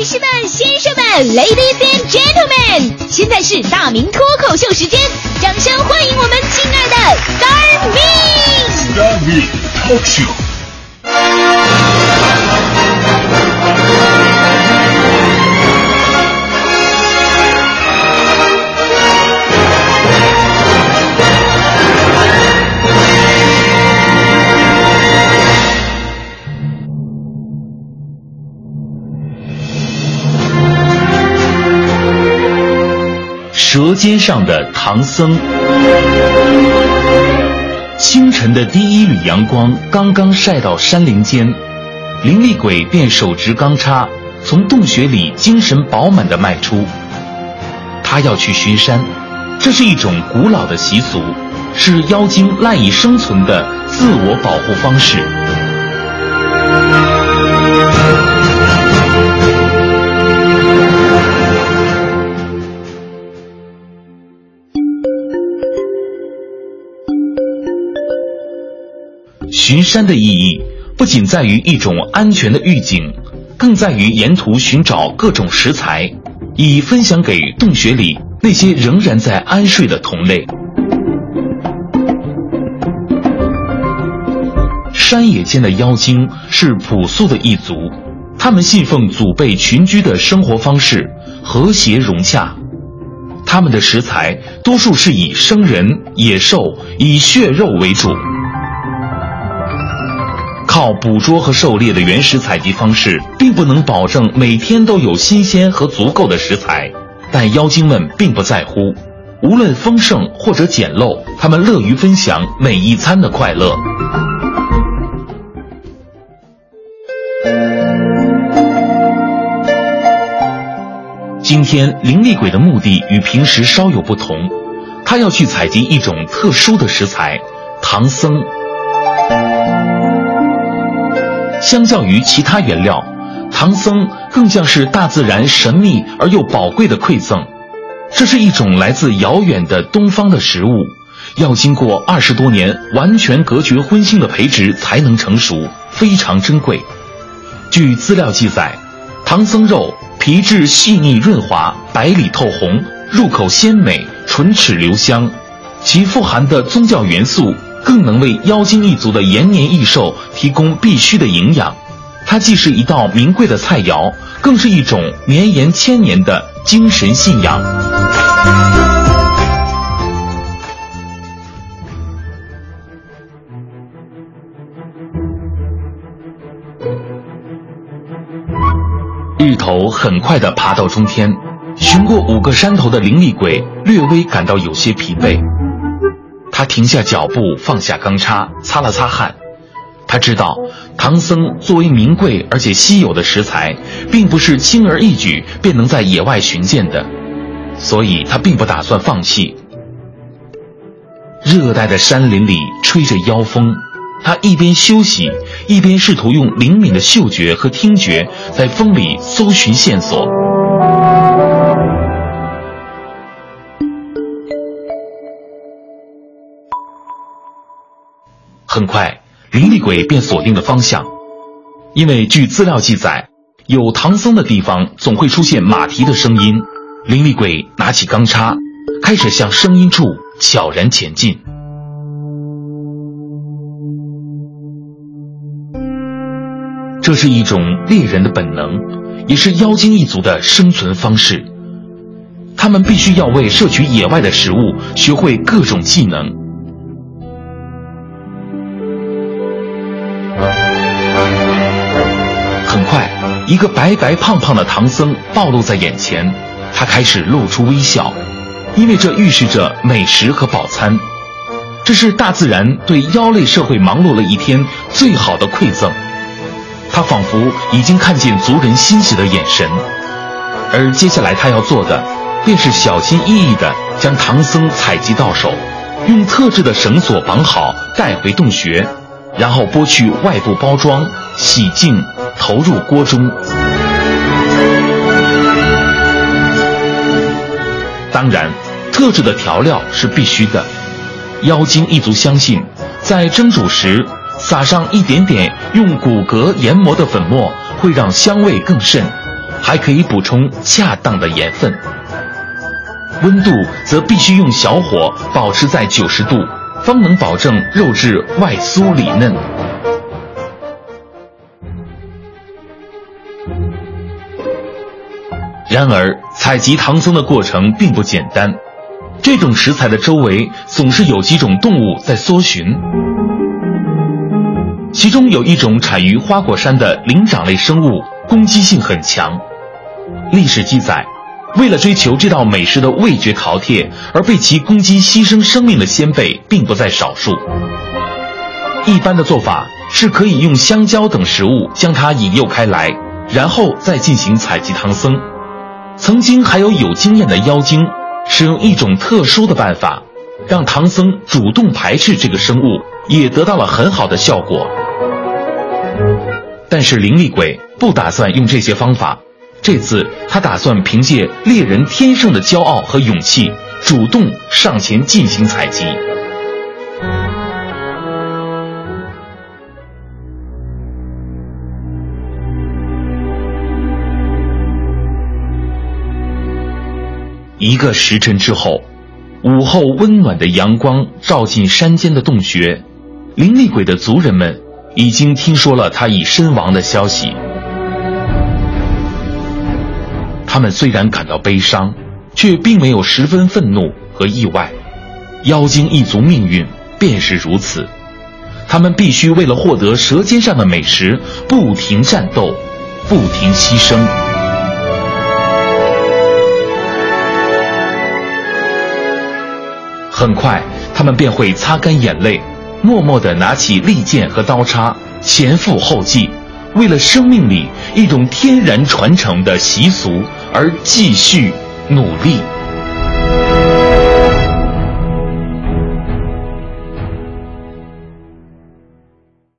女士们、先生们，Ladies and Gentlemen，现在是大明脱口秀时间，掌声欢迎我们亲爱的 Star Me。大明脱口舌尖上的唐僧。清晨的第一缕阳光刚刚晒到山林间，灵力鬼便手执钢叉，从洞穴里精神饱满地迈出。他要去巡山，这是一种古老的习俗，是妖精赖以生存的自我保护方式。巡山的意义不仅在于一种安全的预警，更在于沿途寻找各种食材，以分享给洞穴里那些仍然在安睡的同类。山野间的妖精是朴素的一族，他们信奉祖辈群居的生活方式，和谐融洽。他们的食材多数是以生人、野兽、以血肉为主。靠捕捉和狩猎的原始采集方式，并不能保证每天都有新鲜和足够的食材，但妖精们并不在乎，无论丰盛或者简陋，他们乐于分享每一餐的快乐。今天灵力鬼的目的与平时稍有不同，他要去采集一种特殊的食材——唐僧。相较于其他原料，唐僧更像是大自然神秘而又宝贵的馈赠。这是一种来自遥远的东方的食物，要经过二十多年完全隔绝荤腥的培植才能成熟，非常珍贵。据资料记载，唐僧肉皮质细腻润滑，白里透红，入口鲜美，唇齿留香，其富含的宗教元素。更能为妖精一族的延年益寿提供必须的营养，它既是一道名贵的菜肴，更是一种绵延千年的精神信仰。日头很快的爬到中天，寻过五个山头的灵力鬼略微感到有些疲惫。他停下脚步，放下钢叉，擦了擦汗。他知道，唐僧作为名贵而且稀有的食材，并不是轻而易举便能在野外寻见的，所以他并不打算放弃。热带的山林里吹着妖风，他一边休息，一边试图用灵敏的嗅觉和听觉在风里搜寻线索。很快，灵力鬼便锁定了方向，因为据资料记载，有唐僧的地方总会出现马蹄的声音。灵力鬼拿起钢叉，开始向声音处悄然前进。这是一种猎人的本能，也是妖精一族的生存方式。他们必须要为摄取野外的食物学会各种技能。一个白白胖胖的唐僧暴露在眼前，他开始露出微笑，因为这预示着美食和饱餐。这是大自然对妖类社会忙碌了一天最好的馈赠。他仿佛已经看见族人欣喜的眼神，而接下来他要做的，便是小心翼翼地将唐僧采集到手，用特制的绳索绑好，带回洞穴，然后剥去外部包装，洗净。投入锅中。当然，特制的调料是必须的。妖精一族相信，在蒸煮时撒上一点点用骨骼研磨的粉末，会让香味更甚，还可以补充恰当的盐分。温度则必须用小火保持在九十度，方能保证肉质外酥里嫩。然而，采集唐僧的过程并不简单。这种食材的周围总是有几种动物在搜寻，其中有一种产于花果山的灵长类生物，攻击性很强。历史记载，为了追求这道美食的味觉饕餮而被其攻击牺牲生命的先辈，并不在少数。一般的做法是可以用香蕉等食物将它引诱开来，然后再进行采集唐僧。曾经还有有经验的妖精，使用一种特殊的办法，让唐僧主动排斥这个生物，也得到了很好的效果。但是灵力鬼不打算用这些方法，这次他打算凭借猎人天生的骄傲和勇气，主动上前进行采集。一个时辰之后，午后温暖的阳光照进山间的洞穴，灵力鬼的族人们已经听说了他已身亡的消息。他们虽然感到悲伤，却并没有十分愤怒和意外。妖精一族命运便是如此，他们必须为了获得舌尖上的美食，不停战斗，不停牺牲。很快，他们便会擦干眼泪，默默地拿起利剑和刀叉，前赴后继，为了生命里一种天然传承的习俗而继续努力。